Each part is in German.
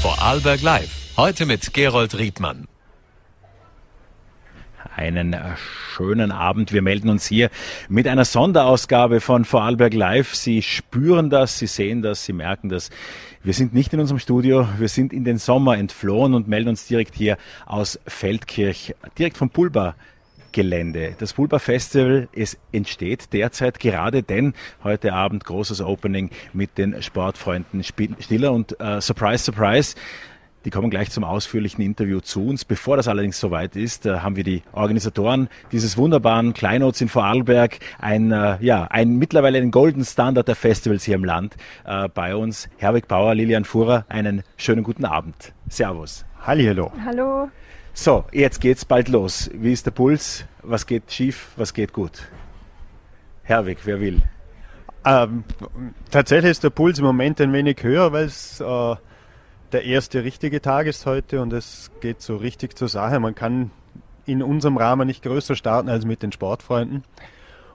Vorarlberg Live. Heute mit Gerold Riedmann. Einen schönen Abend. Wir melden uns hier mit einer Sonderausgabe von Vorarlberg Live. Sie spüren das, Sie sehen das, Sie merken das. Wir sind nicht in unserem Studio, wir sind in den Sommer entflohen und melden uns direkt hier aus Feldkirch, direkt vom Pulbar Gelände. Das Pulpa Festival, es entsteht derzeit gerade, denn heute Abend großes Opening mit den Sportfreunden Stiller und äh, Surprise, Surprise. Die kommen gleich zum ausführlichen Interview zu uns. Bevor das allerdings soweit ist, äh, haben wir die Organisatoren dieses wunderbaren Kleinots in Vorarlberg, ein, äh, ja, ein mittlerweile ein Golden Standard der Festivals hier im Land äh, bei uns. Herwig Bauer, Lilian Fuhrer, einen schönen guten Abend. Servus. Hallihallo. Hallo. So, jetzt geht's bald los. Wie ist der Puls? Was geht schief? Was geht gut? Herwig, wer will? Ähm, tatsächlich ist der Puls im Moment ein wenig höher, weil es äh, der erste richtige Tag ist heute und es geht so richtig zur Sache. Man kann in unserem Rahmen nicht größer starten als mit den Sportfreunden.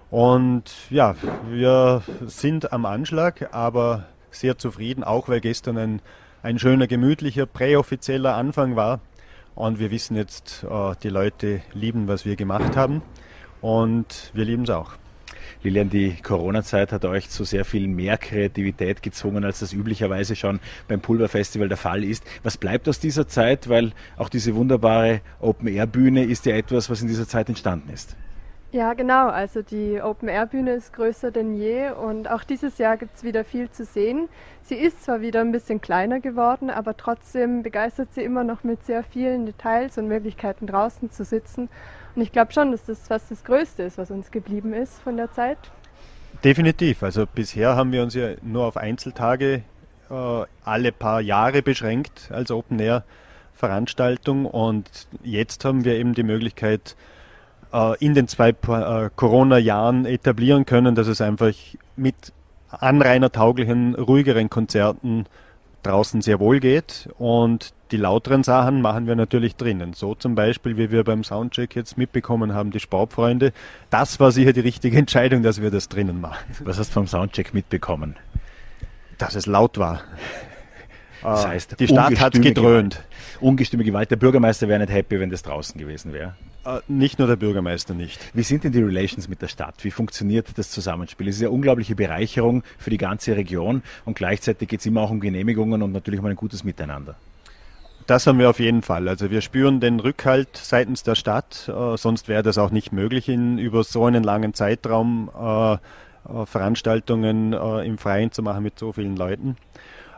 Und ja, wir sind am Anschlag, aber sehr zufrieden, auch weil gestern ein, ein schöner, gemütlicher, präoffizieller Anfang war. Und wir wissen jetzt, äh, die Leute lieben, was wir gemacht haben. Und wir lieben es auch. Lilian, die Corona-Zeit hat euch zu sehr viel mehr Kreativität gezwungen, als das üblicherweise schon beim Pulverfestival der Fall ist. Was bleibt aus dieser Zeit? Weil auch diese wunderbare Open-Air-Bühne ist ja etwas, was in dieser Zeit entstanden ist. Ja, genau. Also die Open-Air-Bühne ist größer denn je und auch dieses Jahr gibt es wieder viel zu sehen. Sie ist zwar wieder ein bisschen kleiner geworden, aber trotzdem begeistert sie immer noch mit sehr vielen Details und Möglichkeiten draußen zu sitzen. Und ich glaube schon, dass das fast das Größte ist, was uns geblieben ist von der Zeit. Definitiv. Also bisher haben wir uns ja nur auf Einzeltage äh, alle paar Jahre beschränkt als Open-Air-Veranstaltung und jetzt haben wir eben die Möglichkeit, in den zwei äh, Corona-Jahren etablieren können, dass es einfach mit anrainertauglichen, ruhigeren Konzerten draußen sehr wohl geht und die lauteren Sachen machen wir natürlich drinnen. So zum Beispiel, wie wir beim Soundcheck jetzt mitbekommen haben, die Sportfreunde. Das war sicher die richtige Entscheidung, dass wir das drinnen machen. Was hast du vom Soundcheck mitbekommen? Dass es laut war. Das heißt, die Stadt hat gedröhnt. Gewalt. Ungestüme Gewalt. Der Bürgermeister wäre nicht happy, wenn das draußen gewesen wäre. Äh, nicht nur der Bürgermeister nicht. Wie sind denn die Relations mit der Stadt? Wie funktioniert das Zusammenspiel? Es ist ja unglaubliche Bereicherung für die ganze Region und gleichzeitig geht es immer auch um Genehmigungen und natürlich um ein gutes Miteinander. Das haben wir auf jeden Fall. Also wir spüren den Rückhalt seitens der Stadt, äh, sonst wäre das auch nicht möglich, in, über so einen langen Zeitraum äh, äh Veranstaltungen äh, im Freien zu machen mit so vielen Leuten.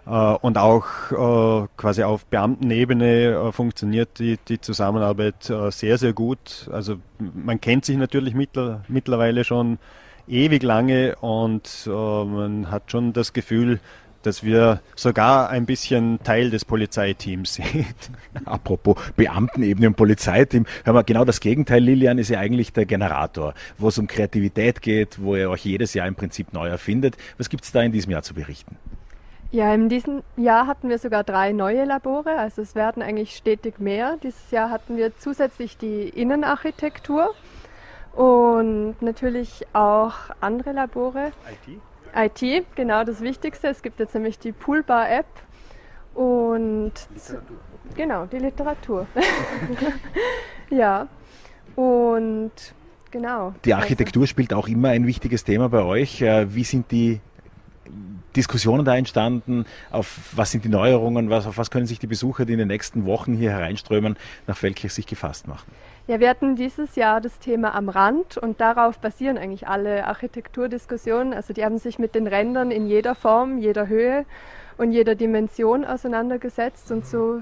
Äh, und auch äh, quasi auf Beamtenebene äh, funktioniert die, Zusammenarbeit sehr, sehr gut. Also man kennt sich natürlich mittler, mittlerweile schon ewig lange und man hat schon das Gefühl, dass wir sogar ein bisschen Teil des Polizeiteams sind. Apropos Beamtenebene und Polizeiteam, hören wir genau das Gegenteil. Lilian ist ja eigentlich der Generator, wo es um Kreativität geht, wo ihr euch jedes Jahr im Prinzip neu erfindet. Was gibt es da in diesem Jahr zu berichten? Ja, in diesem Jahr hatten wir sogar drei neue Labore, also es werden eigentlich stetig mehr. Dieses Jahr hatten wir zusätzlich die Innenarchitektur und natürlich auch andere Labore. IT? IT, genau das Wichtigste. Es gibt jetzt nämlich die Poolbar-App und Literatur. genau, die Literatur. ja, und genau. Die Architektur also. spielt auch immer ein wichtiges Thema bei euch. Äh, wie sind die Diskussionen da entstanden? Auf was sind die Neuerungen? Was, auf was können sich die Besucher, die in den nächsten Wochen hier hereinströmen, nach Feldkirch sich gefasst machen? Ja, wir hatten dieses Jahr das Thema am Rand und darauf basieren eigentlich alle Architekturdiskussionen. Also die haben sich mit den Rändern in jeder Form, jeder Höhe und jeder Dimension auseinandergesetzt und so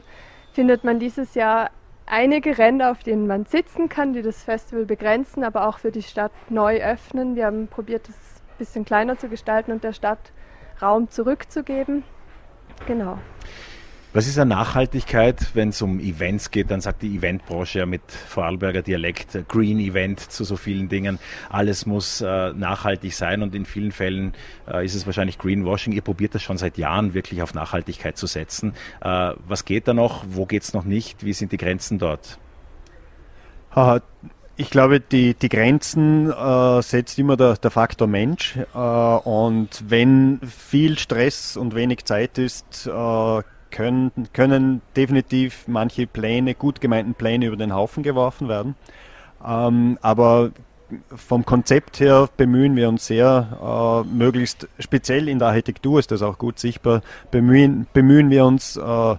findet man dieses Jahr einige Ränder, auf denen man sitzen kann, die das Festival begrenzen, aber auch für die Stadt neu öffnen. Wir haben probiert, das ein bisschen kleiner zu gestalten und der Stadt Raum zurückzugeben. Genau. Was ist an Nachhaltigkeit, wenn es um Events geht? Dann sagt die Eventbranche ja mit Vorarlberger Dialekt äh, Green Event zu so vielen Dingen. Alles muss äh, nachhaltig sein und in vielen Fällen äh, ist es wahrscheinlich Greenwashing. Ihr probiert das schon seit Jahren wirklich auf Nachhaltigkeit zu setzen. Äh, was geht da noch? Wo geht es noch nicht? Wie sind die Grenzen dort? Ich glaube, die, die Grenzen äh, setzt immer der, der Faktor Mensch. Äh, und wenn viel Stress und wenig Zeit ist, äh, können, können definitiv manche Pläne, gut gemeinten Pläne über den Haufen geworfen werden. Ähm, aber vom Konzept her bemühen wir uns sehr, äh, möglichst speziell in der Architektur ist das auch gut sichtbar, bemühen, bemühen wir uns, äh,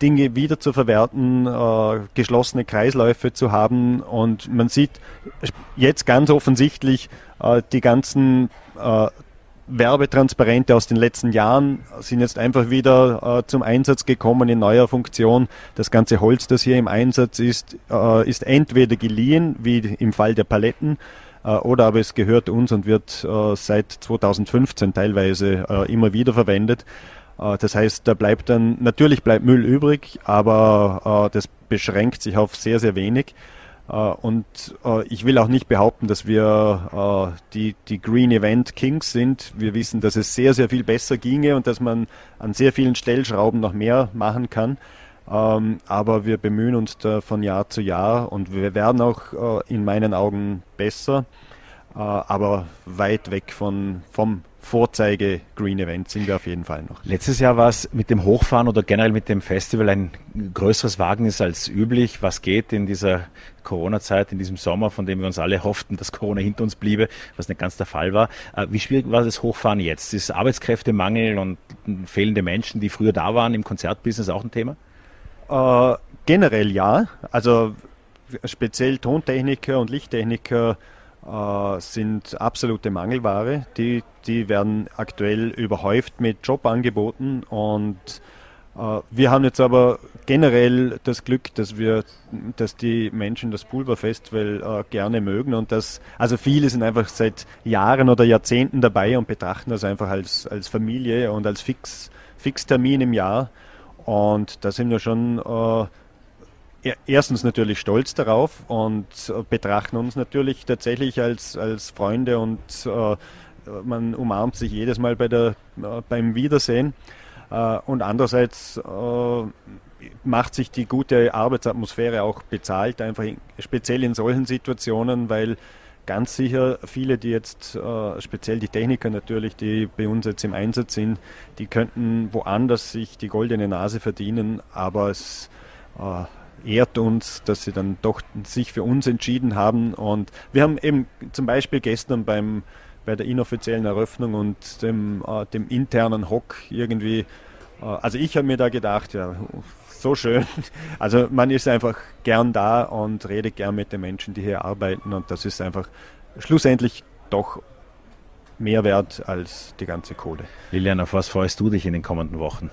Dinge wieder zu verwerten, äh, geschlossene Kreisläufe zu haben. Und man sieht jetzt ganz offensichtlich äh, die ganzen äh, Werbetransparente aus den letzten Jahren sind jetzt einfach wieder äh, zum Einsatz gekommen in neuer Funktion. Das ganze Holz, das hier im Einsatz ist, äh, ist entweder geliehen, wie im Fall der Paletten, äh, oder aber es gehört uns und wird äh, seit 2015 teilweise äh, immer wieder verwendet. Äh, das heißt, da bleibt dann, natürlich bleibt Müll übrig, aber das beschränkt sich auf sehr, sehr wenig. Äh, und äh, ich will auch nicht behaupten, dass wir äh, die, die Green Event Kings sind. Wir wissen, dass es sehr, sehr viel besser ginge und dass man an sehr vielen Stellschrauben noch mehr machen kann. Ähm, aber wir bemühen uns da von Jahr zu Jahr und wir werden auch in meinen Augen besser, aber weit weg von, vom Vorzeige Green Event sind wir auf jeden Fall noch. Letztes Jahr war es mit dem Hochfahren oder generell mit dem Festival ein größeres Wagnis als üblich. Was geht in dieser Corona-Zeit, in diesem Sommer, von dem wir uns alle hofften, dass Corona hinter uns bliebe, was nicht ganz der Fall war. Äh, wie schwierig war das Hochfahren jetzt? Ist Arbeitskräftemangel und fehlende Menschen, die früher da waren im Konzertbusiness auch ein Thema? Äh, generell ja. Also speziell Tontechniker und Lichttechniker äh, sind absolute Mangelware. Die, die werden aktuell überhäuft mit Jobangeboten und äh, wir haben jetzt aber generell das Glück, dass wir, dass die Menschen das Pulverfestival äh, gerne mögen und dass, also viele sind einfach seit Jahren oder Jahrzehnten dabei und betrachten das einfach als, als Familie und als Fix, Fixtermin im Jahr. Und da sind wir schon äh, erstens natürlich stolz darauf und äh, betrachten uns natürlich tatsächlich als, als Freunde und äh, man umarmt sich jedes Mal bei der, äh, beim Wiedersehen. Äh, und andererseits äh, macht sich die gute Arbeitsatmosphäre auch bezahlt, einfach in, speziell in solchen Situationen, weil ganz sicher viele, die jetzt, äh, speziell die Techniker natürlich, die bei uns jetzt im Einsatz sind, die könnten woanders sich die goldene Nase verdienen, aber es ehrt uns, dass sie dann doch sich für uns entschieden haben. Und wir haben eben zum Beispiel gestern beim, bei der inoffiziellen Eröffnung und dem, äh, dem internen Hock irgendwie, äh, also ich habe mir da gedacht, ja, so schön. Also man ist einfach gern da und redet gern mit den Menschen, die hier arbeiten und das ist einfach schlussendlich doch mehr wert als die ganze Kohle. Lilian, auf was freust du dich in den kommenden Wochen?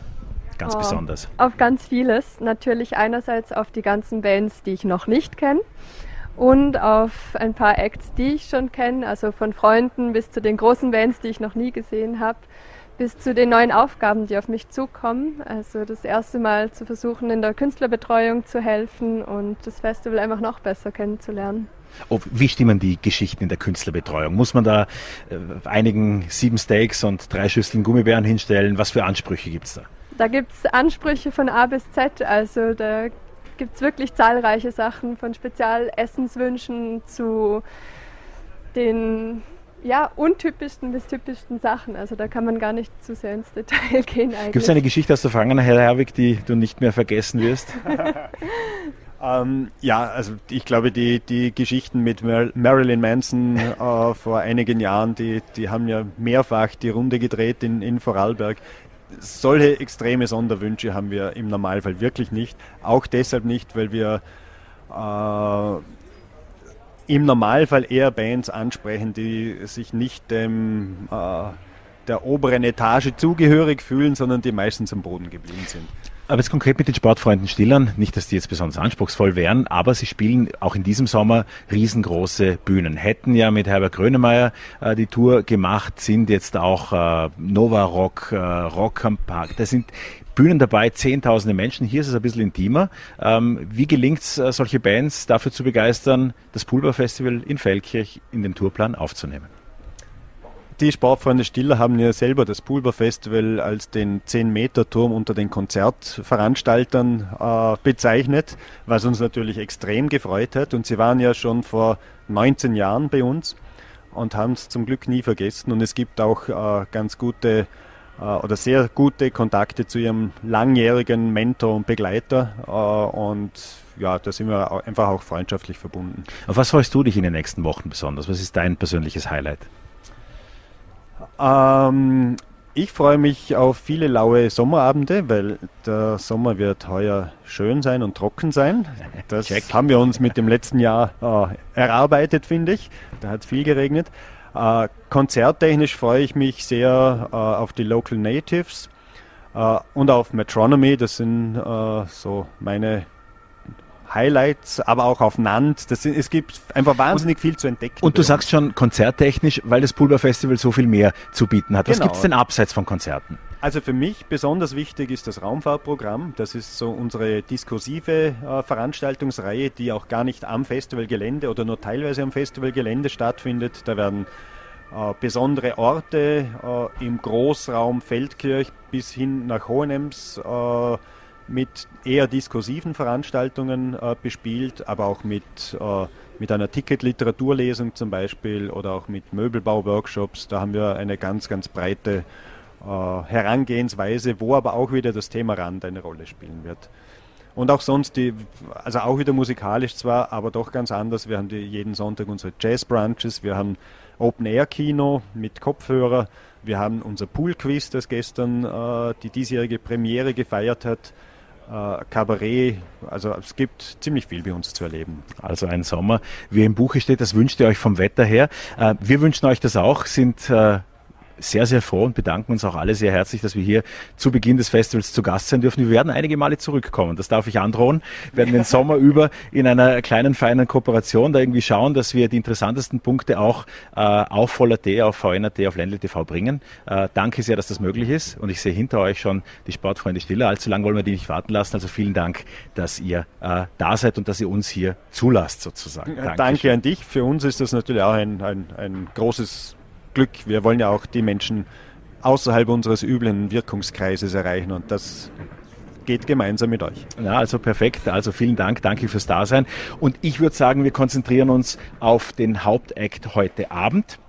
Ganz oh, besonders? Auf ganz vieles. Natürlich einerseits auf die ganzen Bands, die ich noch nicht kenne und auf ein paar Acts, die ich schon kenne, also von Freunden bis zu den großen Bands, die ich noch nie gesehen habe, bis zu den neuen Aufgaben, die auf mich zukommen. Also das erste Mal zu versuchen, in der Künstlerbetreuung zu helfen und das Festival einfach noch besser kennenzulernen. Oh, wie stimmen die Geschichten in der Künstlerbetreuung? Muss man da äh, einigen sieben Steaks und drei Schüsseln Gummibären hinstellen? Was für Ansprüche gibt es da? Da gibt es Ansprüche von A bis Z, also da gibt es wirklich zahlreiche Sachen von Spezialessenswünschen zu den ja, untypischsten bis typischsten Sachen. Also da kann man gar nicht zu sehr ins Detail gehen eigentlich. Gibt es eine Geschichte aus der Vergangenheit, Herr Herwig, die du nicht mehr vergessen wirst? ähm, ja, also ich glaube, die, die Geschichten mit Mar Marilyn Manson äh, vor einigen Jahren, die, die haben ja mehrfach die Runde gedreht in, in Vorarlberg solche extreme Sonderwünsche haben wir im Normalfall wirklich nicht. Auch deshalb nicht, weil wir äh, im Normalfall eher Bands ansprechen, die sich nicht dem äh, der oberen Etage zugehörig fühlen, sondern die meistens am Boden geblieben sind. Aber jetzt konkret mit den Sportfreunden Stillern, nicht, dass die jetzt besonders anspruchsvoll wären, aber sie spielen auch in diesem Sommer riesengroße Bühnen. Hätten ja mit Herbert Grönemeyer äh, die Tour gemacht, sind jetzt auch äh, Nova Rock, äh, Rock am Park. Da sind Bühnen dabei, zehntausende Menschen. Hier ist es ein bisschen intimer. Ähm, wie gelingt es, äh, solche Bands dafür zu begeistern, das Pulver-Festival in Feldkirch in den Tourplan aufzunehmen? Die Sportfreunde Stiller haben ja selber das Pulver Festival als den 10-Meter-Turm unter den Konzertveranstaltern äh, bezeichnet, was uns natürlich extrem gefreut hat. Und sie waren ja schon vor 19 Jahren bei uns und haben es zum Glück nie vergessen. Und es gibt auch äh, ganz gute äh, oder sehr gute Kontakte zu ihrem langjährigen Mentor und Begleiter. Äh, und ja, da sind wir einfach auch freundschaftlich verbunden. Auf was freust du dich in den nächsten Wochen besonders? Was ist dein persönliches Highlight? Ähm, ich freue mich auf viele laue Sommerabende, weil der Sommer wird heuer schön sein und trocken sein. Das Check. haben wir uns mit dem letzten Jahr äh, erarbeitet, finde ich. Da hat viel geregnet. Äh, konzerttechnisch freue ich mich sehr äh, auf die Local Natives äh, und auf Metronomy. Das sind äh, so meine Highlights, aber auch auf Nant. Das, es gibt einfach wahnsinnig viel zu entdecken. Und du sagst schon konzerttechnisch, weil das Pulver Festival so viel mehr zu bieten hat. Was genau. gibt es denn abseits von Konzerten? Also für mich besonders wichtig ist das Raumfahrtprogramm. Das ist so unsere diskursive äh, Veranstaltungsreihe, die auch gar nicht am Festivalgelände oder nur teilweise am Festivalgelände stattfindet. Da werden äh, besondere Orte äh, im Großraum Feldkirch bis hin nach Hohenems äh, mit eher diskursiven Veranstaltungen äh, bespielt, aber auch mit, äh, mit einer Ticket-Literaturlesung zum Beispiel oder auch mit Möbelbau-Workshops. Da haben wir eine ganz, ganz breite äh, Herangehensweise, wo aber auch wieder das Thema Rand eine Rolle spielen wird. Und auch sonst, die, also auch wieder musikalisch zwar, aber doch ganz anders. Wir haben die, jeden Sonntag unsere Jazz-Brunches, wir haben Open-Air-Kino mit Kopfhörer, wir haben unser Pool-Quiz, das gestern äh, die diesjährige Premiere gefeiert hat äh, Kabarett. Also es gibt ziemlich viel bei uns zu erleben. Also ein Sommer, wie im Buche steht, das wünscht ihr euch vom Wetter her. Äh, wir wünschen euch das auch, sind äh, sehr, sehr froh und bedanken uns auch alle sehr herzlich, dass wir hier zu Beginn des Festivals zu Gast sein dürfen. Wir werden einige Male zurückkommen, das darf ich androhen. Wir werden den Sommer über in einer kleinen, feinen Kooperation da irgendwie schauen, dass wir die interessantesten Punkte auch äh, auf Voller.t, auf VNRT, auf Ländle TV bringen. Äh, danke sehr, dass das möglich ist und ich sehe hinter euch schon die Sportfreunde Stiller. Allzu lange wollen wir die nicht warten lassen. Also vielen Dank, dass ihr äh, da seid und dass ihr uns hier zulasst sozusagen. Dankeschön. Danke an dich. Für uns ist das natürlich auch ein, ein, ein großes Glück. Wir wollen ja auch die Menschen außerhalb unseres üblen Wirkungskreises erreichen und das geht gemeinsam mit euch. Ja, also perfekt. Also vielen Dank, danke fürs Dasein. Und ich würde sagen, wir konzentrieren uns auf den Hauptakt heute Abend.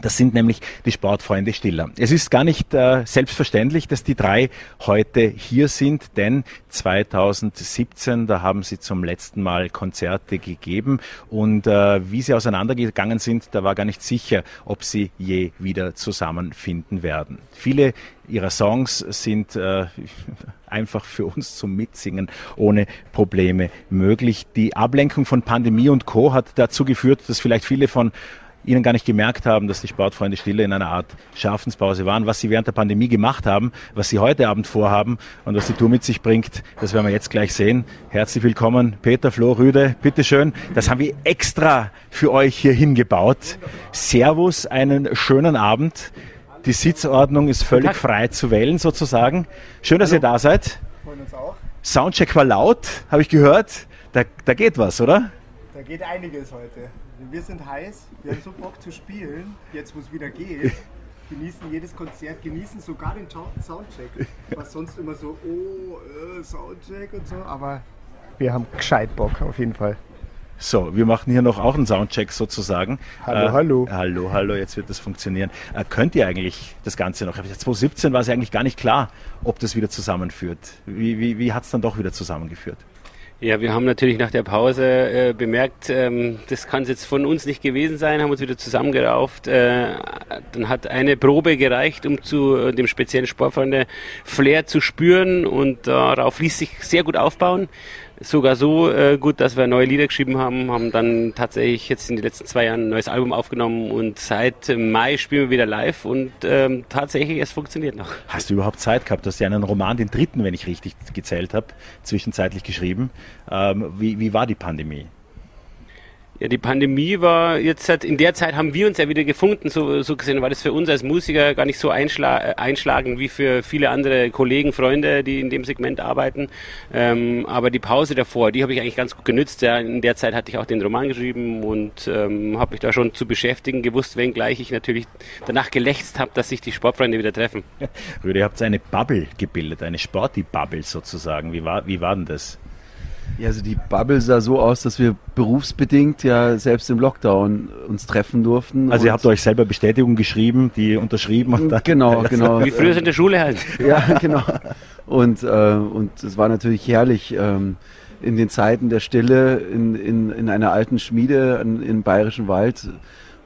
Das sind nämlich die Sportfreunde Stiller. Es ist gar nicht äh, selbstverständlich, dass die drei heute hier sind, denn 2017, da haben sie zum letzten Mal Konzerte gegeben und äh, wie sie auseinandergegangen sind, da war gar nicht sicher, ob sie je wieder zusammenfinden werden. Viele ihrer Songs sind äh, einfach für uns zum Mitsingen ohne Probleme möglich. Die Ablenkung von Pandemie und Co. hat dazu geführt, dass vielleicht viele von Ihnen gar nicht gemerkt haben, dass die Sportfreunde Stille in einer Art Schaffenspause waren. Was Sie während der Pandemie gemacht haben, was Sie heute Abend vorhaben und was die Tour mit sich bringt, das werden wir jetzt gleich sehen. Herzlich willkommen, Peter, Flo, Rüde, bitteschön. Das haben wir extra für euch hier hingebaut. Servus, einen schönen Abend. Die Sitzordnung ist völlig frei zu wählen sozusagen. Schön, dass Hallo. ihr da seid. Freuen uns auch. Soundcheck war laut, habe ich gehört. Da, da geht was, oder? Da geht einiges heute. Wir sind heiß, wir haben so Bock zu spielen, jetzt wo es wieder geht. Genießen jedes Konzert, genießen sogar den Soundcheck. Was sonst immer so, oh, äh, Soundcheck und so. Aber wir haben gescheit Bock, auf jeden Fall. So, wir machen hier noch auch einen Soundcheck sozusagen. Hallo, äh, hallo. Hallo, hallo, jetzt wird das funktionieren. Äh, könnt ihr eigentlich das Ganze noch? 2017 war es eigentlich gar nicht klar, ob das wieder zusammenführt. Wie, wie, wie hat es dann doch wieder zusammengeführt? Ja, wir haben natürlich nach der Pause äh, bemerkt, ähm, das kann es jetzt von uns nicht gewesen sein, haben uns wieder zusammengerauft. Äh, dann hat eine Probe gereicht, um zu äh, dem speziellen Sportfreunde Flair zu spüren und darauf ließ sich sehr gut aufbauen sogar so äh, gut, dass wir neue Lieder geschrieben haben, haben dann tatsächlich jetzt in den letzten zwei Jahren ein neues Album aufgenommen und seit Mai spielen wir wieder live und ähm, tatsächlich, es funktioniert noch. Hast du überhaupt Zeit gehabt? Du hast ja einen Roman, den dritten, wenn ich richtig gezählt habe, zwischenzeitlich geschrieben. Ähm, wie, wie war die Pandemie? Ja, die Pandemie war jetzt in der Zeit haben wir uns ja wieder gefunden, so, so gesehen war das für uns als Musiker gar nicht so einschla äh, einschlagend wie für viele andere Kollegen, Freunde, die in dem Segment arbeiten. Ähm, aber die Pause davor, die habe ich eigentlich ganz gut genützt. Ja. In der Zeit hatte ich auch den Roman geschrieben und ähm, habe mich da schon zu beschäftigen gewusst, wenngleich ich natürlich danach gelächzt habe, dass sich die Sportfreunde wieder treffen. Rüde, ihr habt eine Bubble gebildet, eine Sporty-Bubble sozusagen. Wie war, wie war denn das? Ja, also die Bubble sah so aus, dass wir berufsbedingt ja selbst im Lockdown uns treffen durften. Also ihr habt euch selber Bestätigung geschrieben, die unterschrieben und dann Genau, genau. Wie früher in der Schule halt. Ja, genau. Und, äh, und es war natürlich herrlich, ähm, in den Zeiten der Stille in, in, in einer alten Schmiede in, im Bayerischen Wald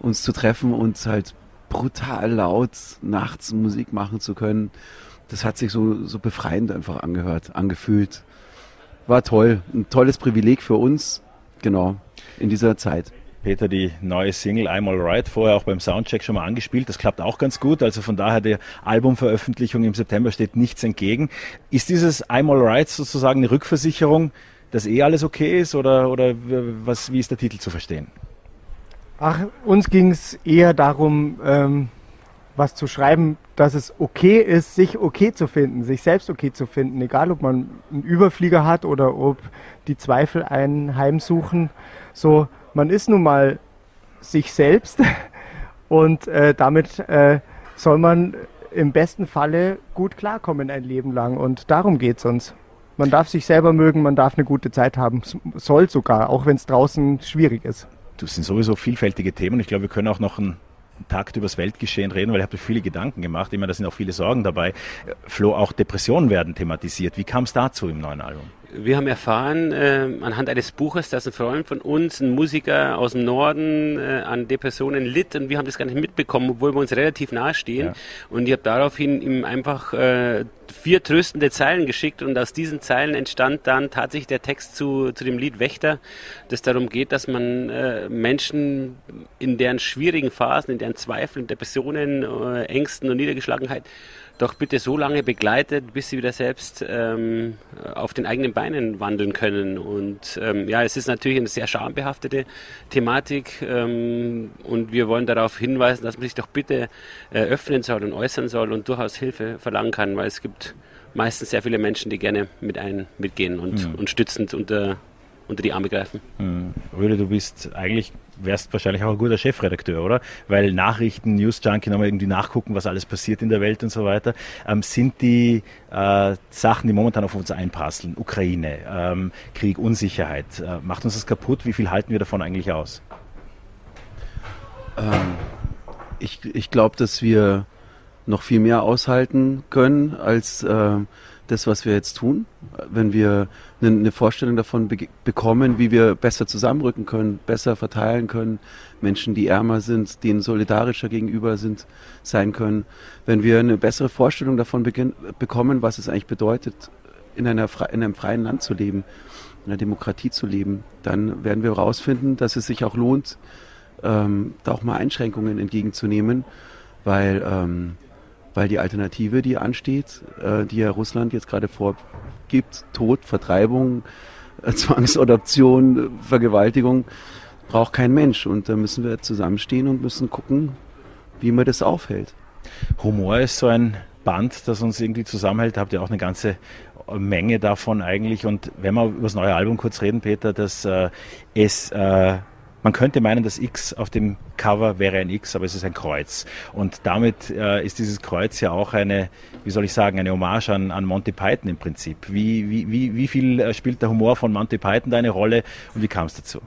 uns zu treffen und halt brutal laut nachts Musik machen zu können. Das hat sich so, so befreiend einfach angehört, angefühlt war toll. Ein tolles Privileg für uns, genau, in dieser Zeit. Peter, die neue Single I'm Alright, vorher auch beim Soundcheck schon mal angespielt. Das klappt auch ganz gut. Also von daher der Albumveröffentlichung im September steht nichts entgegen. Ist dieses I'm Alright sozusagen eine Rückversicherung, dass eh alles okay ist oder, oder was, wie ist der Titel zu verstehen? Ach, uns ging es eher darum, ähm, was zu schreiben, dass es okay ist, sich okay zu finden, sich selbst okay zu finden, egal ob man einen Überflieger hat oder ob die Zweifel einen heimsuchen. So, man ist nun mal sich selbst und äh, damit äh, soll man im besten Falle gut klarkommen ein Leben lang und darum geht es uns. Man darf sich selber mögen, man darf eine gute Zeit haben, soll sogar, auch wenn es draußen schwierig ist. Das sind sowieso vielfältige Themen. Ich glaube, wir können auch noch ein Takt übers Weltgeschehen reden, weil ich habe viele Gedanken gemacht. Ich meine, da sind auch viele Sorgen dabei. Flo, auch Depressionen werden thematisiert. Wie kam es dazu im neuen Album? Wir haben erfahren äh, anhand eines Buches, dass ein Freund von uns, ein Musiker aus dem Norden, äh, an Depressionen litt und wir haben das gar nicht mitbekommen, obwohl wir uns relativ nahe stehen. Ja. Und ich habe daraufhin ihm einfach äh, vier tröstende Zeilen geschickt und aus diesen Zeilen entstand dann tatsächlich der Text zu, zu dem Lied Wächter, das darum geht, dass man äh, Menschen in deren schwierigen Phasen, in deren Zweifeln, Depressionen, äh, Ängsten und Niedergeschlagenheit doch bitte so lange begleitet, bis sie wieder selbst ähm, auf den eigenen Beinen wandeln können. Und ähm, ja, es ist natürlich eine sehr schambehaftete Thematik ähm, und wir wollen darauf hinweisen, dass man sich doch bitte äh, öffnen soll und äußern soll und durchaus Hilfe verlangen kann, weil es gibt meistens sehr viele Menschen, die gerne mit ein mitgehen und, mhm. und stützend unter unter die Arme greifen. Mhm. Röde, du bist eigentlich, wärst wahrscheinlich auch ein guter Chefredakteur, oder? Weil Nachrichten, News Junkie nochmal irgendwie nachgucken, was alles passiert in der Welt und so weiter. Ähm, sind die äh, Sachen, die momentan auf uns einprasseln, Ukraine, ähm, Krieg, Unsicherheit, äh, macht uns das kaputt? Wie viel halten wir davon eigentlich aus? Ähm, ich ich glaube, dass wir noch viel mehr aushalten können als äh, das, was wir jetzt tun, wenn wir eine, Vorstellung davon be bekommen, wie wir besser zusammenrücken können, besser verteilen können, Menschen, die ärmer sind, denen solidarischer gegenüber sind, sein können, wenn wir eine bessere Vorstellung davon bekommen, was es eigentlich bedeutet, in, einer, in einem freien Land zu leben, in einer Demokratie zu leben, dann werden wir herausfinden, dass es sich auch lohnt, ähm, da auch mal Einschränkungen entgegenzunehmen, weil ähm, weil die Alternative, die ansteht, äh, die ja Russland jetzt gerade vorgibt, Tod, Vertreibung, äh, Zwangsadoption, Vergewaltigung, braucht kein Mensch. Und da müssen wir zusammenstehen und müssen gucken, wie man das aufhält. Humor ist so ein Band, das uns irgendwie zusammenhält. Habt ihr auch eine ganze Menge davon eigentlich. Und wenn wir über das neue Album kurz reden, Peter, dass äh, es äh, man könnte meinen, das X auf dem Cover wäre ein X, aber es ist ein Kreuz. Und damit äh, ist dieses Kreuz ja auch eine, wie soll ich sagen, eine Hommage an, an Monty Python im Prinzip. Wie, wie, wie, wie viel äh, spielt der Humor von Monty Python da eine Rolle und wie kam es dazu?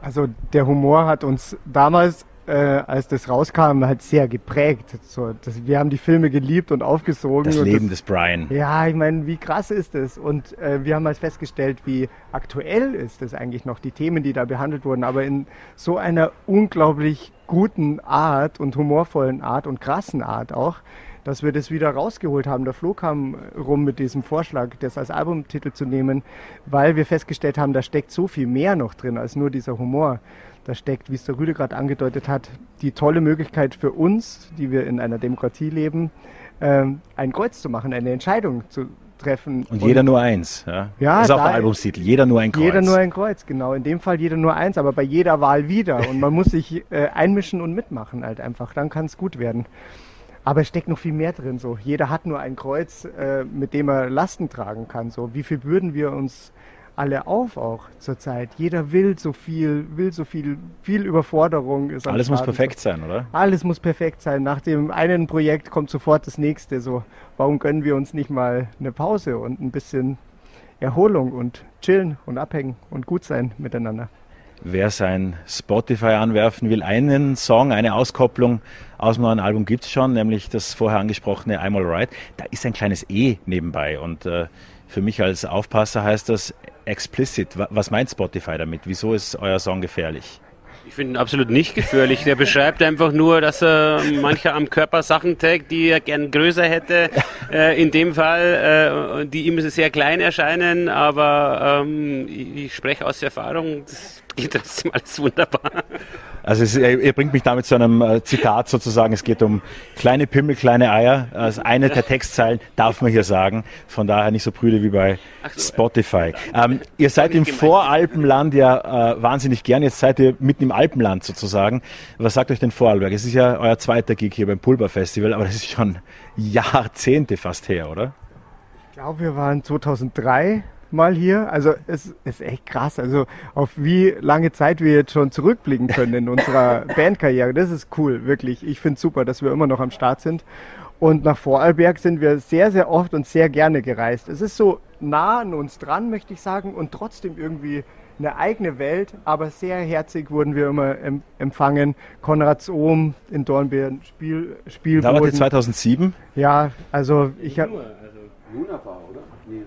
Also der Humor hat uns damals äh, als das rauskam, halt sehr geprägt. So, das, wir haben die Filme geliebt und aufgesogen. Das und Leben das, des Brian. Ja, ich meine, wie krass ist das? Und äh, wir haben halt festgestellt, wie aktuell ist das eigentlich noch, die Themen, die da behandelt wurden, aber in so einer unglaublich guten Art und humorvollen Art und krassen Art auch, dass wir das wieder rausgeholt haben. Der Flo kam rum mit diesem Vorschlag, das als Albumtitel zu nehmen, weil wir festgestellt haben, da steckt so viel mehr noch drin als nur dieser Humor. Da steckt, wie es der Rüde gerade angedeutet hat, die tolle Möglichkeit für uns, die wir in einer Demokratie leben, ähm, ein Kreuz zu machen, eine Entscheidung zu treffen. Und, und jeder nur eins. Ja? ja das ist auch der Albumstitel. Jeder nur ein Kreuz. Jeder nur ein Kreuz, genau. In dem Fall jeder nur eins, aber bei jeder Wahl wieder. Und man muss sich äh, einmischen und mitmachen halt einfach. Dann kann es gut werden. Aber es steckt noch viel mehr drin. So, jeder hat nur ein Kreuz, äh, mit dem er Lasten tragen kann. So, wie viel würden wir uns alle auf auch zurzeit. Jeder will so viel, will so viel, viel Überforderung ist. Alles muss perfekt sein, oder? Alles muss perfekt sein. Nach dem einen Projekt kommt sofort das nächste. So, warum gönnen wir uns nicht mal eine Pause und ein bisschen Erholung und chillen und abhängen und gut sein miteinander. Wer sein Spotify anwerfen will, einen Song, eine Auskopplung aus dem neuen Album gibt es schon, nämlich das vorher angesprochene I'm Alright. Da ist ein kleines E nebenbei und äh, für mich als Aufpasser heißt das explicit. Was meint Spotify damit? Wieso ist euer Song gefährlich? Ich finde ihn absolut nicht gefährlich. Der beschreibt einfach nur, dass er mancher am Körper Sachen trägt, die er gern größer hätte. Äh, in dem Fall, äh, die ihm sehr klein erscheinen, aber ähm, ich, ich spreche aus Erfahrung. Das geht trotzdem alles wunderbar. Also es, er, bringt mich damit zu einem äh, Zitat sozusagen. Es geht um kleine Pimmel, kleine Eier. Also eine der Textzeilen darf man hier sagen. Von daher nicht so prüde wie bei so, Spotify. Ähm, ihr seid im Voralpenland ja äh, wahnsinnig gern. Jetzt seid ihr mitten im Alpenland sozusagen. Was sagt euch denn Vorarlberg? Es ist ja euer zweiter Gig hier beim Pulver Festival, aber das ist schon Jahrzehnte fast her, oder? Ich glaube, wir waren 2003 mal hier. Also es ist echt krass. Also auf wie lange Zeit wir jetzt schon zurückblicken können in unserer Bandkarriere. Das ist cool, wirklich. Ich finde es super, dass wir immer noch am Start sind. Und nach Vorarlberg sind wir sehr, sehr oft und sehr gerne gereist. Es ist so nah an uns dran, möchte ich sagen, und trotzdem irgendwie eine eigene Welt, aber sehr herzig wurden wir immer empfangen. Konrads Ohm in Dornbirn, Spiel, Spielboden. Da war die 2007? Ja, also ich habe... Also Luna Bar, oder? Nee,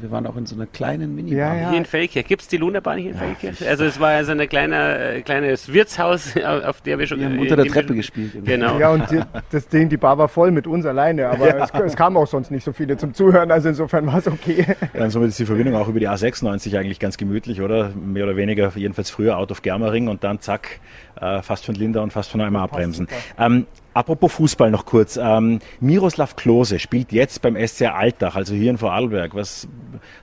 wir waren auch in so einer kleinen Minibar. Ja, ja. Hier in Feldkirch. Gibt es die Lunabahn hier in Feldkirch? Ja. Also es war also ein kleine, äh, kleines Wirtshaus, auf der wir schon... Wir haben unter der Treppe gespielt. Genau. Ja, und die, das Ding, die Bar war voll mit uns alleine, aber ja. es, es kamen auch sonst nicht so viele zum Zuhören, also insofern war es okay. Dann somit ist die Verbindung auch über die A96 eigentlich ganz gemütlich, oder? Mehr oder weniger, jedenfalls früher out of Germering und dann zack, äh, fast von Linda und fast von einmal abbremsen. Ähm, Apropos Fußball noch kurz. Ähm, Miroslav Klose spielt jetzt beim SCR Altach, also hier in Vorarlberg. Was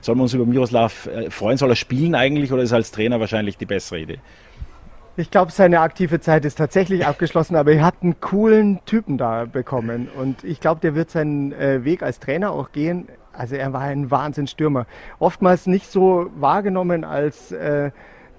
soll man uns über Miroslav äh, freuen? Soll er spielen eigentlich oder ist er als Trainer wahrscheinlich die bessere Idee? Ich glaube, seine aktive Zeit ist tatsächlich abgeschlossen, aber er hat einen coolen Typen da bekommen und ich glaube, der wird seinen äh, Weg als Trainer auch gehen. Also er war ein Wahnsinnsstürmer. Oftmals nicht so wahrgenommen als äh,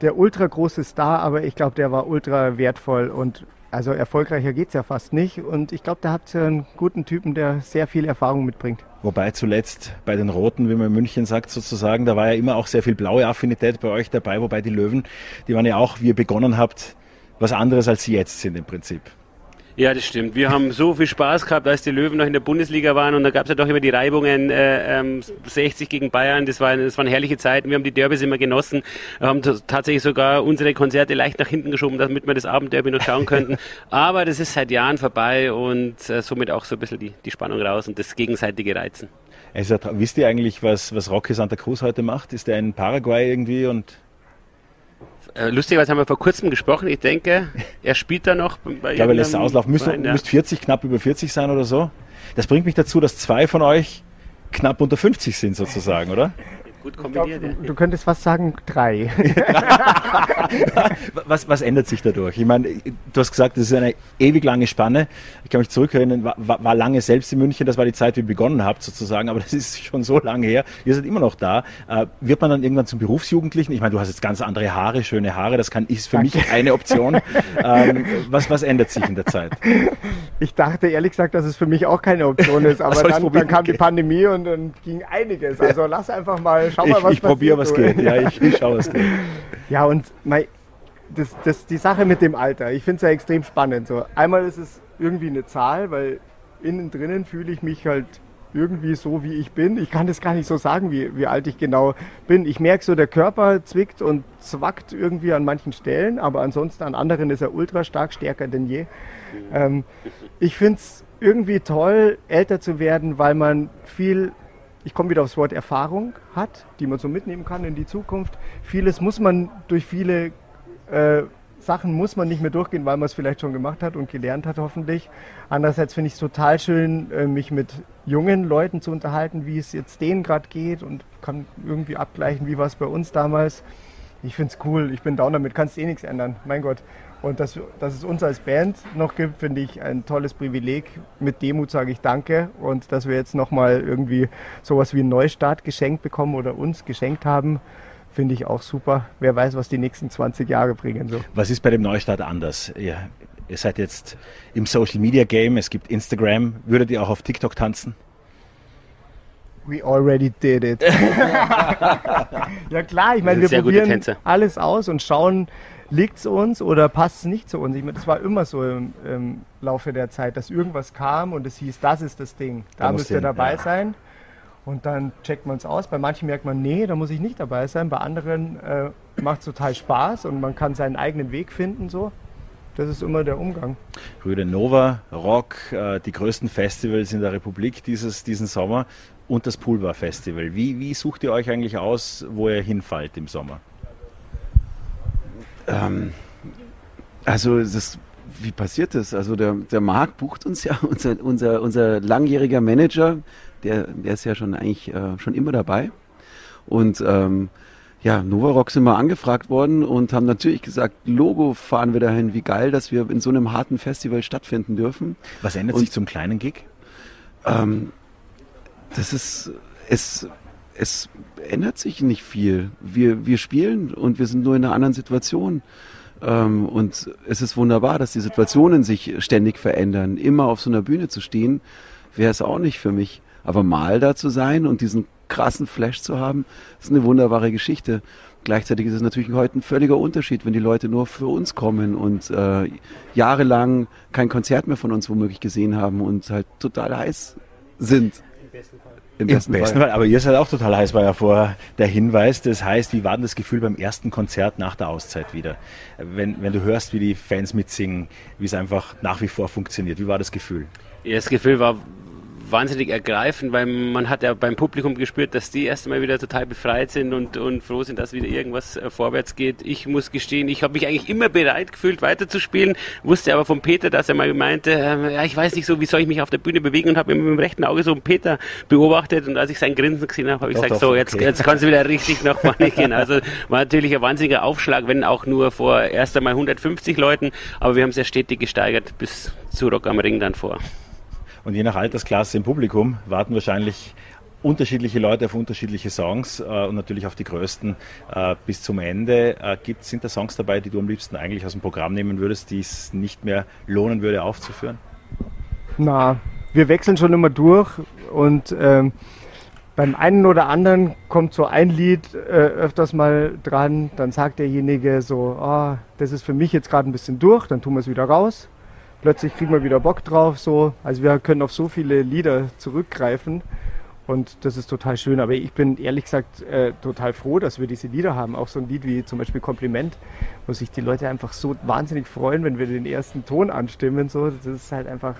der ultra große Star, aber ich glaube, der war ultra wertvoll und also erfolgreicher geht es ja fast nicht. Und ich glaube, da habt ihr einen guten Typen, der sehr viel Erfahrung mitbringt. Wobei zuletzt bei den Roten, wie man in München sagt, sozusagen, da war ja immer auch sehr viel blaue Affinität bei euch dabei, wobei die Löwen, die waren ja auch, wie ihr begonnen habt, was anderes als sie jetzt sind im Prinzip. Ja, das stimmt. Wir haben so viel Spaß gehabt, als die Löwen noch in der Bundesliga waren und da gab es ja doch immer die Reibungen äh, ähm, 60 gegen Bayern. Das, war, das waren herrliche Zeiten. Wir haben die Derbys immer genossen, wir haben tatsächlich sogar unsere Konzerte leicht nach hinten geschoben, damit wir das Abendderby noch schauen könnten. Aber das ist seit Jahren vorbei und äh, somit auch so ein bisschen die, die Spannung raus und das gegenseitige Reizen. Also, wisst ihr eigentlich, was, was Rocky Santa Cruz heute macht? Ist er in Paraguay irgendwie und äh, lustigerweise haben wir vor kurzem gesprochen. Ich denke, er spielt da noch. Bei ich glaube, er lässt auslaufen. Müsste ja. müsst 40, knapp über 40 sein oder so. Das bringt mich dazu, dass zwei von euch knapp unter 50 sind sozusagen, oder? Gut kombiniert. Glaub, du, du, könntest fast sagen drei. was, was ändert sich dadurch? Ich meine, du hast gesagt, das ist eine ewig lange Spanne. Ich kann mich zurückerinnern, war, war lange selbst in München, das war die Zeit, wie ihr begonnen habt sozusagen, aber das ist schon so lange her. Ihr seid immer noch da. Äh, wird man dann irgendwann zum Berufsjugendlichen? Ich meine, du hast jetzt ganz andere Haare, schöne Haare, das kann, ist für Danke. mich keine Option. ähm, was, was ändert sich in der Zeit? Ich dachte ehrlich gesagt, dass es für mich auch keine Option ist, aber dann, dann, kam die Pandemie und dann ging einiges. Also lass einfach mal schau mal, was Ich probiere, was geht. Ja, ich, ich schaue, was geht. Ja, und mein, das, das, die Sache mit dem Alter, ich finde es ja extrem spannend. So, einmal ist es irgendwie eine Zahl, weil innen drinnen fühle ich mich halt irgendwie so, wie ich bin. Ich kann das gar nicht so sagen, wie, wie alt ich genau bin. Ich merke so, der Körper zwickt und zwackt irgendwie an manchen Stellen, aber ansonsten an anderen ist er ultra stark, stärker denn je. Ähm, ich finde es irgendwie toll, älter zu werden, weil man viel ich komme wieder aufs Wort Erfahrung hat, die man so mitnehmen kann in die Zukunft. Vieles muss man durch viele äh, Sachen muss man nicht mehr durchgehen, weil man es vielleicht schon gemacht hat und gelernt hat, hoffentlich. Andererseits finde ich es total schön, äh, mich mit jungen Leuten zu unterhalten, wie es jetzt denen gerade geht und kann irgendwie abgleichen, wie war es bei uns damals. Ich finde es cool, ich bin down damit, kannst eh nichts ändern, mein Gott. Und dass, dass es uns als Band noch gibt, finde ich ein tolles Privileg. Mit Demut sage ich Danke und dass wir jetzt nochmal irgendwie sowas wie einen Neustart geschenkt bekommen oder uns geschenkt haben, finde ich auch super. Wer weiß, was die nächsten 20 Jahre bringen. So. Was ist bei dem Neustart anders? Ihr, ihr seid jetzt im Social Media Game, es gibt Instagram. Würdet ihr auch auf TikTok tanzen? We already did it. ja klar, ich meine, wir probieren alles aus und schauen, liegt es uns oder passt es nicht zu uns. Ich meine, das war immer so im, im Laufe der Zeit, dass irgendwas kam und es hieß, das ist das Ding, da, Da musst müsst du ihr dabei ja. sein. Und dann checkt man es aus. Bei manchen merkt man, nee, da muss ich nicht dabei sein. Bei anderen äh, macht es total Spaß und man kann seinen eigenen Weg finden. So. Das ist immer der Umgang. Rüde Nova, Rock, äh, die größten Festivals in der Republik dieses, diesen Sommer und das Poolbar Festival. Wie, wie sucht ihr euch eigentlich aus, wo ihr hinfallt im Sommer? Ähm, also das, wie passiert das? Also der, der Marc bucht uns ja, unser, unser, unser langjähriger Manager, der, der ist ja schon eigentlich äh, schon immer dabei. Und ähm, ja, Novarock sind wir angefragt worden und haben natürlich gesagt, Logo fahren wir dahin, wie geil, dass wir in so einem harten Festival stattfinden dürfen. Was ändert Und- sich zum kleinen Gig? Ähm, das ist, es, es ändert sich nicht viel. Wir, wir spielen und wir sind nur in einer anderen Situation. Ähm, und es ist wunderbar, dass die Situationen sich ständig verändern. Immer auf so einer Bühne zu stehen, wäre es auch nicht für mich. Aber mal da zu sein und diesen krassen Flash zu haben, ist eine wunderbare Geschichte. Gleichzeitig ist es natürlich heute ein völliger Unterschied, wenn die Leute nur für uns kommen und äh, jahrelang kein Konzert mehr von uns womöglich gesehen haben und halt total heiß sind. Im Im besten, Fall. Aber ihr seid auch total heiß, war ja vorher der Hinweis. Das heißt, wie war denn das Gefühl beim ersten Konzert nach der Auszeit wieder? Wenn, wenn du hörst, wie die Fans mitsingen, wie es einfach nach wie vor funktioniert. Wie war das Gefühl? Ja, das Gefühl war wahnsinnig ergreifend, weil man hat ja beim Publikum gespürt, dass die erst einmal wieder total befreit sind und, und froh sind, dass wieder irgendwas äh, vorwärts geht. Ich muss gestehen, ich habe mich eigentlich immer bereit gefühlt, weiterzuspielen, wusste aber von Peter, dass er mal meinte, äh, ja, ich weiß nicht so, wie soll ich mich auf der Bühne bewegen und habe mit dem rechten Auge so einen Peter beobachtet und als ich sein Grinsen gesehen habe, habe ich Doch, gesagt, doch, so, jetzt, okay. jetzt kannst du wieder richtig nach vorne gehen. Also war natürlich ein wahnsinniger Aufschlag, wenn auch nur vor erst einmal 150 Leuten, aber wir haben es ja stetig gesteigert bis zu Rock am Ring dann vor. Und je nach Altersklasse im Publikum warten wahrscheinlich unterschiedliche Leute auf unterschiedliche Songs äh, und natürlich auf die größten äh, bis zum Ende. Äh, gibt, sind da Songs dabei, die du am liebsten eigentlich aus dem Programm nehmen würdest, die es nicht mehr lohnen würde aufzuführen? Na, wir wechseln schon immer durch und ähm, beim einen oder anderen kommt so ein Lied äh, öfters mal dran, dann sagt derjenige so, ah, das ist für mich jetzt gerade ein bisschen durch, dann tun wir es wieder raus. Plötzlich kriegen wir wieder Bock drauf, so. Also wir können auf so viele Lieder zurückgreifen und das ist total schön. Aber ich bin ehrlich gesagt äh, total froh, dass wir diese Lieder haben. Auch so ein Lied wie zum Beispiel Kompliment, wo sich die Leute einfach so wahnsinnig freuen, wenn wir den ersten Ton anstimmen. So, das ist halt einfach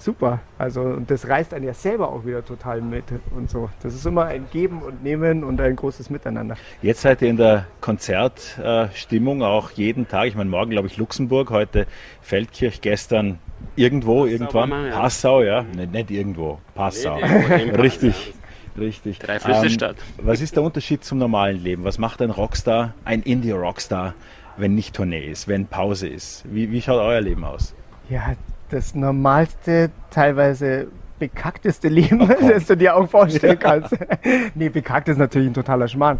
super. Also und das reißt einen ja selber auch wieder total mit und so. Das ist immer ein Geben und Nehmen und ein großes Miteinander. Jetzt seid ihr in der Konzertstimmung auch jeden Tag. Ich meine, morgen glaube ich Luxemburg, heute Feldkirch, gestern irgendwo, irgendwann. Passau, ja. Passau, ja. Nicht, nicht irgendwo, Passau. Richtig. Richtig. Drei Flüsse Ähm, Stadt. Was ist der Unterschied zum normalen Leben? Was macht ein Rockstar, ein Indie-Rockstar, wenn nicht Tournee ist, wenn Pause ist? Wie, wie schaut euer Leben aus? Ja, das normalste, teilweise bekackteste Leben, das du dir auch vorstellen kannst. nee, bekackt ist natürlich ein totaler Schmarrn.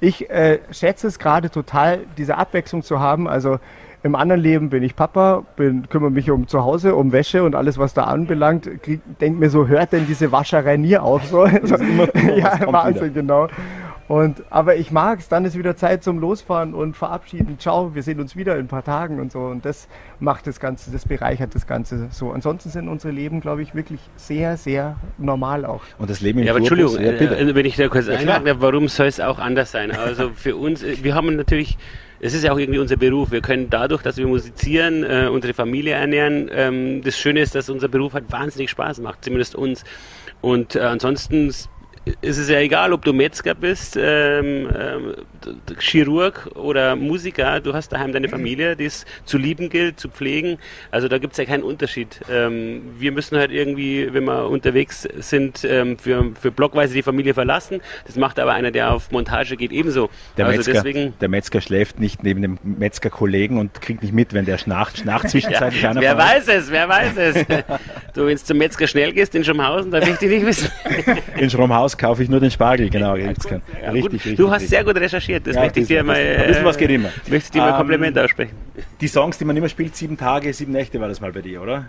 Ich äh, schätze es gerade total, diese Abwechslung zu haben. Also im anderen Leben bin ich Papa, bin, kümmere mich um zu Hause, um Wäsche und alles, was da anbelangt. Krieg, denk mir so, hört denn diese Wascherei nie auf? So, ja, kommt Wahnsinn, wieder. genau. Und, aber ich mag es, dann ist wieder Zeit zum Losfahren und verabschieden. Ciao, wir sehen uns wieder in ein paar Tagen und so. Und das macht das Ganze, das bereichert das Ganze so. Ansonsten sind unsere Leben, glaube ich, wirklich sehr, sehr normal auch. Und das Leben im Ja, aber? Entschuldigung, Ja, bitte. äh, wenn ich da kurz Ja, einhaken warum soll es auch anders sein? Also für uns, äh, wir haben natürlich, es ist ja auch irgendwie unser Beruf. Wir können dadurch, dass wir musizieren, äh, unsere Familie ernähren. Ähm, das Schöne ist, dass unser Beruf halt wahnsinnig Spaß macht, zumindest uns. Und äh, ansonsten s- ist es ja egal, ob du Metzger bist, ähm, ähm, Chirurg oder Musiker. Du hast daheim deine Familie, die es zu lieben gilt, zu pflegen. Also da gibt es ja keinen Unterschied. Ähm, wir müssen halt irgendwie, wenn wir unterwegs sind, ähm, für, für blockweise die Familie verlassen. Das macht aber einer, der auf Montage geht, ebenso. Der, also Metzger, deswegen. der Metzger schläft nicht neben dem Metzgerkollegen und kriegt nicht mit, wenn der schnarcht, schnarcht Ja, zwischenzeitlich einer wer weiß es, wer weiß es. du, wenn du zum Metzger schnell gehst in Schumhausen, da möchte ich nicht wissen. In Schromhaus kaufe ich nur den Spargel, genau. Ja, richtig, gut. richtig. du hast richtig. sehr gut recherchiert, das Ja, möchte ich dir mal. ein bisschen was geht immer. Möchte ich dir mal Ähm, Kompliment aussprechen. Die Songs, die man immer spielt, sieben Tage, sieben Nächte war das mal bei dir, oder?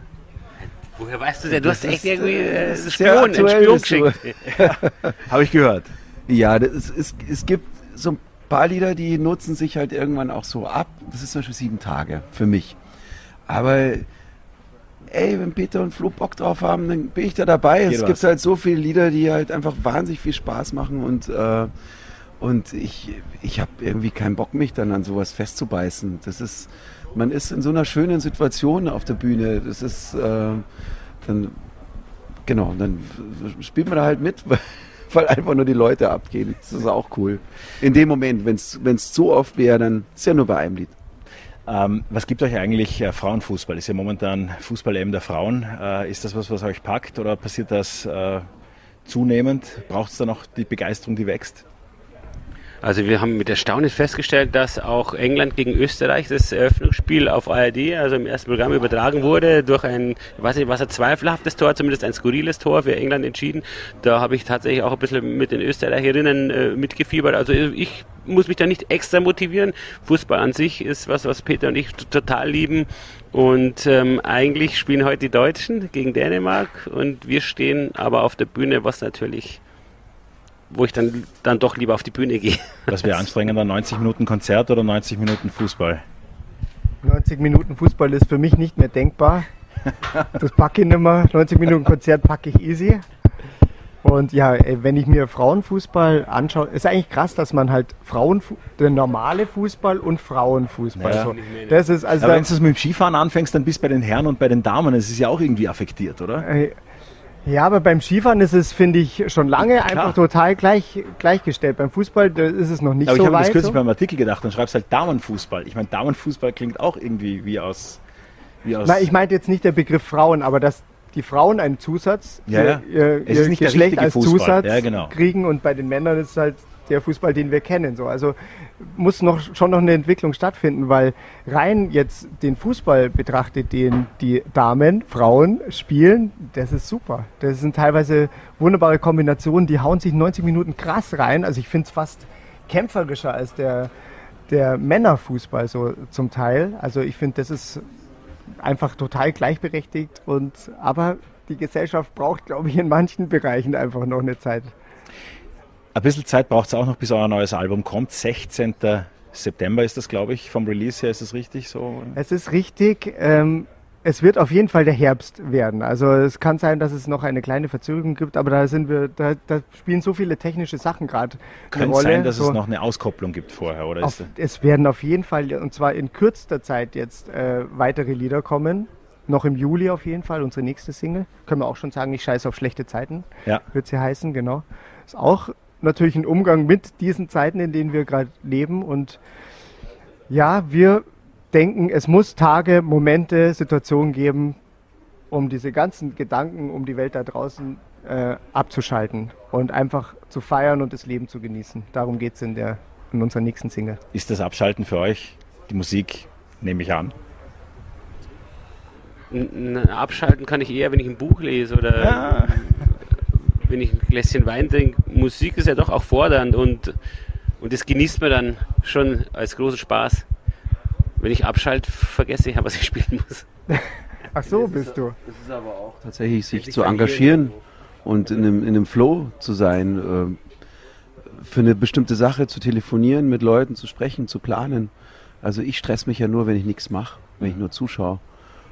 Woher weißt du denn? Du Das hast echt ist, irgendwie äh, sehr Spion, Spion geschickt. Habe ich gehört. Ja, das ist, es, es gibt so ein paar Lieder, die nutzen sich halt irgendwann auch so ab. Das ist zum Beispiel sieben Tage für mich. Aber ey, wenn Peter und Flo Bock drauf haben, dann bin ich da dabei. Geht es was. gibt halt so viele Lieder, die halt einfach wahnsinnig viel Spaß machen und äh, und ich, ich habe irgendwie keinen Bock, mich dann an sowas festzubeißen. Das ist, man ist in so einer schönen Situation auf der Bühne. Das ist, äh, dann, genau, dann spielt man da halt mit, weil, weil einfach nur die Leute abgehen. Das ist auch cool. In dem Moment, wenn es so oft wäre, dann ist ja nur bei einem Lied. Ähm, was gibt euch eigentlich äh, Frauenfußball? Ist ja momentan Fußball-EM der Frauen. Äh, ist das was, was euch packt oder passiert das äh, zunehmend? Braucht es da noch die Begeisterung, die wächst? Also wir haben mit Erstaunen festgestellt, dass auch England gegen Österreich das Eröffnungsspiel auf ARD, also im ersten Programm übertragen wurde, durch ein, weiß nicht, was ein zweifelhaftes Tor, zumindest ein skurriles Tor für England entschieden. Da habe ich tatsächlich auch ein bisschen mit den Österreicherinnen äh, mitgefiebert. Also ich muss mich da nicht extra motivieren. Fußball an sich ist was, was Peter und ich total lieben. Und ähm, eigentlich spielen heute die Deutschen gegen Dänemark und wir stehen aber auf der Bühne, was natürlich wo ich dann, dann doch lieber auf die Bühne gehe. Was wäre anstrengender, 90 Minuten Konzert oder 90 Minuten Fußball? 90 Minuten Fußball ist für mich nicht mehr denkbar. Das packe ich nicht mehr. 90 Minuten Konzert packe ich easy. Und ja, wenn ich mir Frauenfußball anschaue, ist eigentlich krass, dass man halt Frauenfu der normale Fußball und Frauenfußball. Ja. so. Das ist also Aber wenn du es mit dem Skifahren anfängst, dann bist du bei den Herren und bei den Damen. Es ist ja auch irgendwie affektiert, oder? Ja, aber beim Skifahren ist es, finde ich, schon lange einfach total gleich, gleichgestellt. Beim Fußball ist es noch nicht Aber ich so habe mir das weit. kürzlich So. beim Artikel gedacht, dann schreibst du halt Damenfußball. Ich meine, Damenfußball klingt auch irgendwie wie aus. Wie aus Nein, ich meinte jetzt nicht der Begriff Frauen, aber dass die Frauen einen Zusatz Ja, ja. ihr, ist nicht der Geschlecht als Fußball. Zusatz Ja, genau. kriegen und bei den Männern ist es halt der Fußball, den wir kennen. So. Also muss noch, schon noch eine Entwicklung stattfinden, weil rein jetzt den Fußball betrachtet, den die Damen, Frauen spielen, das ist super. Das sind teilweise wunderbare Kombinationen, die hauen sich 90 Minuten krass rein. Also ich finde es fast kämpferischer als der, der Männerfußball so zum Teil. Also ich finde, das ist einfach total gleichberechtigt und aber die Gesellschaft braucht, glaube ich, in manchen Bereichen einfach noch eine Zeit. Ein bisschen Zeit braucht es auch noch, bis euer neues Album kommt. 16. September ist das, glaube ich. Vom Release her ist das richtig so. Es ist richtig, ähm, es wird auf jeden Fall der Herbst werden. Also es kann sein, dass es noch eine kleine Verzögerung gibt, aber da sind wir, da, da spielen so viele technische Sachen gerade Könnte sein, dass so. es noch eine Auskopplung gibt vorher, oder? Auf, Ist, es werden auf jeden Fall, und zwar in kürzester Zeit jetzt äh, weitere Lieder kommen. Noch im Juli auf jeden Fall, unsere nächste Single. Können wir auch schon sagen, ich scheiße auf schlechte Zeiten. Ja. Wird sie heißen, genau. Ist auch natürlich ein Umgang mit diesen Zeiten, in denen wir gerade leben. Und ja, wir denken, es muss Tage, Momente, Situationen geben, um diese ganzen Gedanken um die Welt da draußen äh, abzuschalten und einfach zu feiern und das Leben zu genießen. Darum geht es in, der- in unserer nächsten Single. ist das Abschalten für euch die Musik, nehme ich an? N- Abschalten kann ich eher, wenn ich ein Buch lese oder wenn ich ein Gläschen Wein trinke. Musik ist ja doch auch fordernd und, und das genießt man dann schon als großen Spaß. Wenn ich abschalte, vergesse ich ja, was ich spielen muss. Ach so, bist du. Das ist aber auch tatsächlich sich zu engagieren und in einem, in einem Flow zu sein, ähm, für eine bestimmte Sache zu telefonieren, mit Leuten zu sprechen, zu planen. Also ich stress mich ja nur, wenn ich nichts mache, wenn ich nur zuschaue.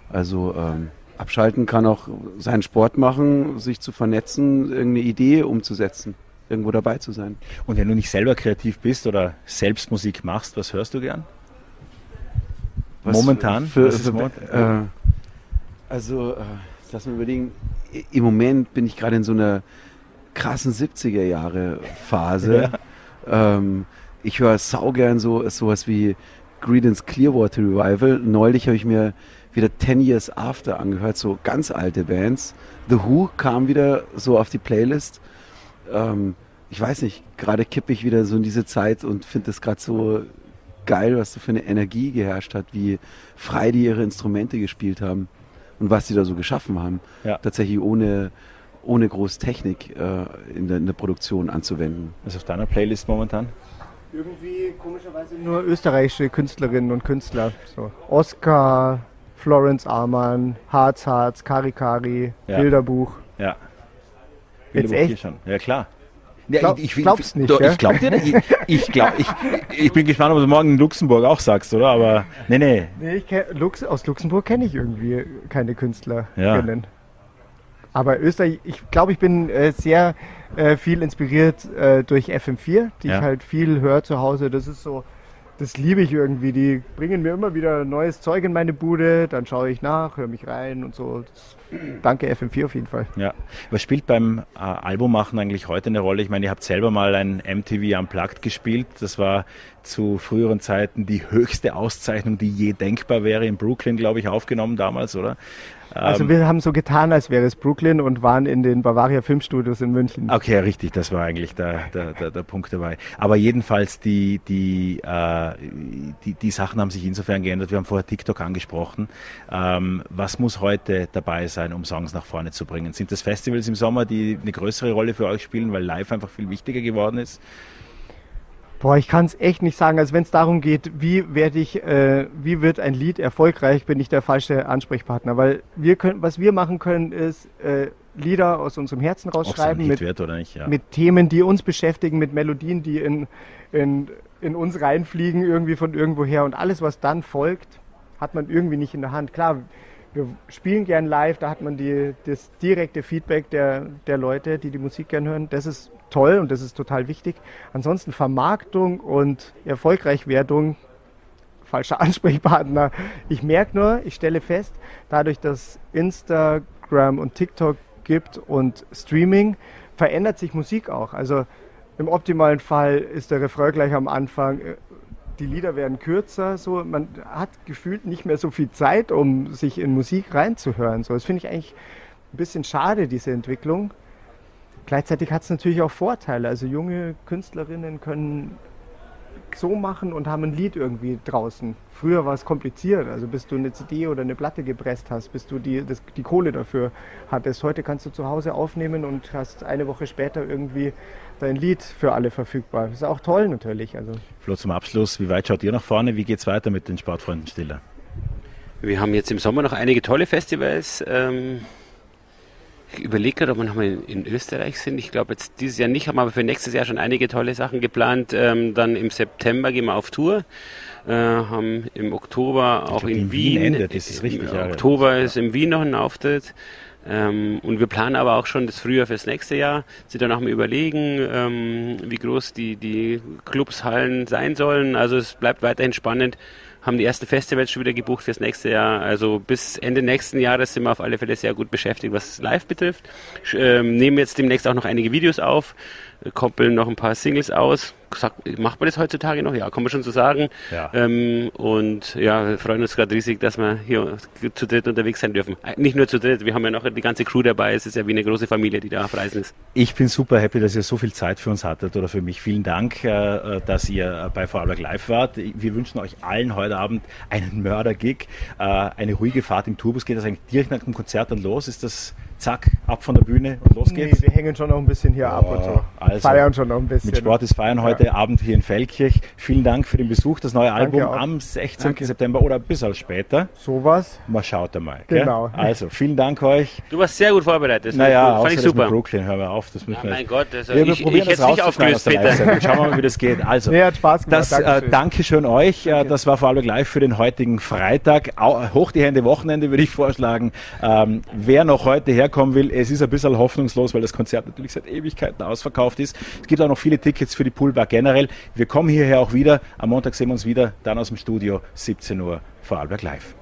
Also ähm, abschalten kann auch seinen Sport machen, sich zu vernetzen, irgendeine Idee umzusetzen, irgendwo dabei zu sein. Und wenn du nicht selber kreativ bist oder selbst Musik machst, was hörst du gern? Momentan? Für, Was für, momentan? äh, also, äh, lass mal überlegen. Im Moment bin ich gerade in so einer krassen 70er Jahre Phase. Ähm, ich höre saugern so sowas wie Creedence Clearwater Revival. Neulich habe ich mir wieder 10 Years After angehört, so ganz alte Bands. The Who kam wieder so auf die Playlist. Ähm, ich weiß nicht, gerade kippe ich wieder so in diese Zeit und finde es gerade so geil, was so für eine Energie geherrscht hat, wie frei die ihre Instrumente gespielt haben und was sie da so geschaffen haben. Ja. Tatsächlich ohne, ohne groß Technik äh, in, der, in der Produktion anzuwenden. Was ist auf deiner Playlist momentan? Irgendwie komischerweise nur österreichische Künstlerinnen und Künstler. So Oscar, Florence Arman, Harz Harz, Kari Kari, ja. Bilderbuch. Ja. Bilderbuch Jetzt echt? schon. Ja, klar. Ja, Glaub, ich, ich, glaubst nicht, doch, Ich glaub dir Ich, ich, glaub, ich, ich bin gespannt, ob du morgen in Luxemburg auch sagst, oder? Aber nee, nee. nee ich kenn, Lux, aus Luxemburg kenne ich irgendwie keine Künstler. Ja. Aber Österreich, ich glaube, ich bin äh, sehr äh, viel inspiriert äh, durch FM4, die ja. ich halt viel höre zu Hause. Das ist so das liebe ich irgendwie. Die bringen mir immer wieder neues Zeug in meine Bude, dann schaue ich nach, höre mich rein und so. Das, danke FM4 auf jeden Fall. Ja. Was spielt beim äh, Albummachen eigentlich heute eine Rolle? Ich meine, ihr habt selber mal ein MTV Unplugged gespielt. Das war zu früheren Zeiten die höchste Auszeichnung, die je denkbar wäre. In Brooklyn, glaube ich, aufgenommen damals, oder? Also ähm, wir haben so getan, als wäre es Brooklyn und waren in den Bavaria Filmstudios in München. Okay, richtig, das war eigentlich der, der, der, der Punkt dabei. Aber jedenfalls, die, die, äh, die, die Sachen haben sich insofern geändert. Wir haben vorher TikTok angesprochen. Ähm, was muss heute dabei sein, um Songs nach vorne zu bringen? Sind das Festivals im Sommer, die eine größere Rolle für euch spielen, weil live einfach viel wichtiger geworden ist? Boah, ich kann es echt nicht sagen. Also wenn es darum geht, wie werde ich, äh, wie wird ein Lied erfolgreich, bin ich der falsche Ansprechpartner. Weil wir können, was wir machen können, ist äh, Lieder aus unserem Herzen rausschreiben mit, nicht, ja. mit Themen, die uns beschäftigen, mit Melodien, die in, in, in uns reinfliegen, irgendwie von irgendwoher. Und alles, was dann folgt, hat man irgendwie nicht in der Hand. Klar, wir spielen gern live, da hat man die, das direkte Feedback der, der Leute, die die Musik gern hören. Das ist toll und das ist total wichtig. Ansonsten Vermarktung und Erfolgreichwerdung, falscher Ansprechpartner. Ich merke nur, ich stelle fest, dadurch, dass Instagram und TikTok gibt und Streaming, verändert sich Musik auch. Also im optimalen Fall ist der Refrain gleich am Anfang, die Lieder werden kürzer, so man hat gefühlt nicht mehr so viel Zeit, um sich in Musik reinzuhören. So, das finde ich eigentlich ein bisschen schade, diese Entwicklung. Gleichzeitig hat es natürlich auch Vorteile. Also junge Künstlerinnen können so machen und haben ein Lied irgendwie draußen. Früher war es kompliziert, also bis du eine CD oder eine Platte gepresst hast, bis du die, das, die Kohle dafür hattest. Heute kannst du zu Hause aufnehmen und hast eine Woche später irgendwie dein Lied für alle verfügbar. Das ist auch toll natürlich. Also. Flo, zum Abschluss, wie weit schaut ihr nach vorne? Wie geht es weiter mit den Sportfreunden Stiller? Wir haben jetzt im Sommer noch einige tolle Festivals. Ähm ich überlege gerade, ob wir nochmal in, in Österreich sind. Ich glaube jetzt dieses Jahr nicht, haben aber für nächstes Jahr schon einige tolle Sachen geplant. Ähm, dann im September gehen wir auf Tour. Äh, haben im Oktober auch in, in, Wien. Wien endet, ist richtig. Im Oktober ist in Wien noch ein Auftritt. Ähm, und wir planen aber auch schon das Frühjahr fürs nächste Jahr. Sind dann auch mal überlegen, ähm, wie groß die, die Clubs, Hallen sein sollen. Also es bleibt weiterhin spannend haben die ersten Festivals schon wieder gebucht fürs nächste Jahr. Also bis Ende nächsten Jahres sind wir auf alle Fälle sehr gut beschäftigt, was live betrifft. Ähm, nehmen jetzt demnächst auch noch einige Videos auf, koppeln noch ein paar Singles aus gesagt, macht man das heutzutage noch? Ja, kann man schon so sagen. Ja. Ähm, und ja, wir freuen uns gerade riesig, dass wir hier zu dritt unterwegs sein dürfen. Äh, nicht nur zu dritt, wir haben ja noch die ganze Crew dabei. Es ist ja wie eine große Familie, die da auf Reisen ist. Ich bin super happy, dass ihr so viel Zeit für uns hattet oder für mich. Vielen Dank, äh, dass ihr bei Vorarlberg Live wart. Wir wünschen euch allen heute Abend einen Mörder-Gig, äh, eine ruhige Fahrt im Tourbus. Geht das eigentlich direkt nach dem Konzert dann los? Ist das zack, ab von der Bühne und los geht's. Nee, wir hängen schon noch ein bisschen hier oh, ab und so. Also, feiern schon noch ein bisschen. Mit Sport ist Feiern heute ja. Abend hier in Feldkirch. Vielen Dank für den Besuch. Das neue Album am 16. Danke. September oder bis auch später. Sowas. Mal schaut einmal. Genau. Gell? Also, vielen Dank euch. Du warst sehr gut vorbereitet. naja, fand ich super. Mit Brooklyn, hör mal auf. Das müssen ja, mein Gott, also wir ich, probieren ich das nicht aufgelöst, Peter. Schauen wir mal, wie das geht. Also, nee, hat Spaß gemacht. Das, Dankeschön. Äh, Dankeschön euch. Äh, Danke. Das war vor allem live für den heutigen Freitag. Hoch die Hände Wochenende würde ich vorschlagen. Ähm, wer noch heute herkommen will. Es ist ein bisschen hoffnungslos, weil das Konzert natürlich seit Ewigkeiten ausverkauft ist. Es gibt auch noch viele Tickets für die Poolbar generell. Wir kommen hierher auch wieder. Am Montag sehen wir uns wieder, dann aus dem Studio, 17 Uhr, Vorarlberg Live.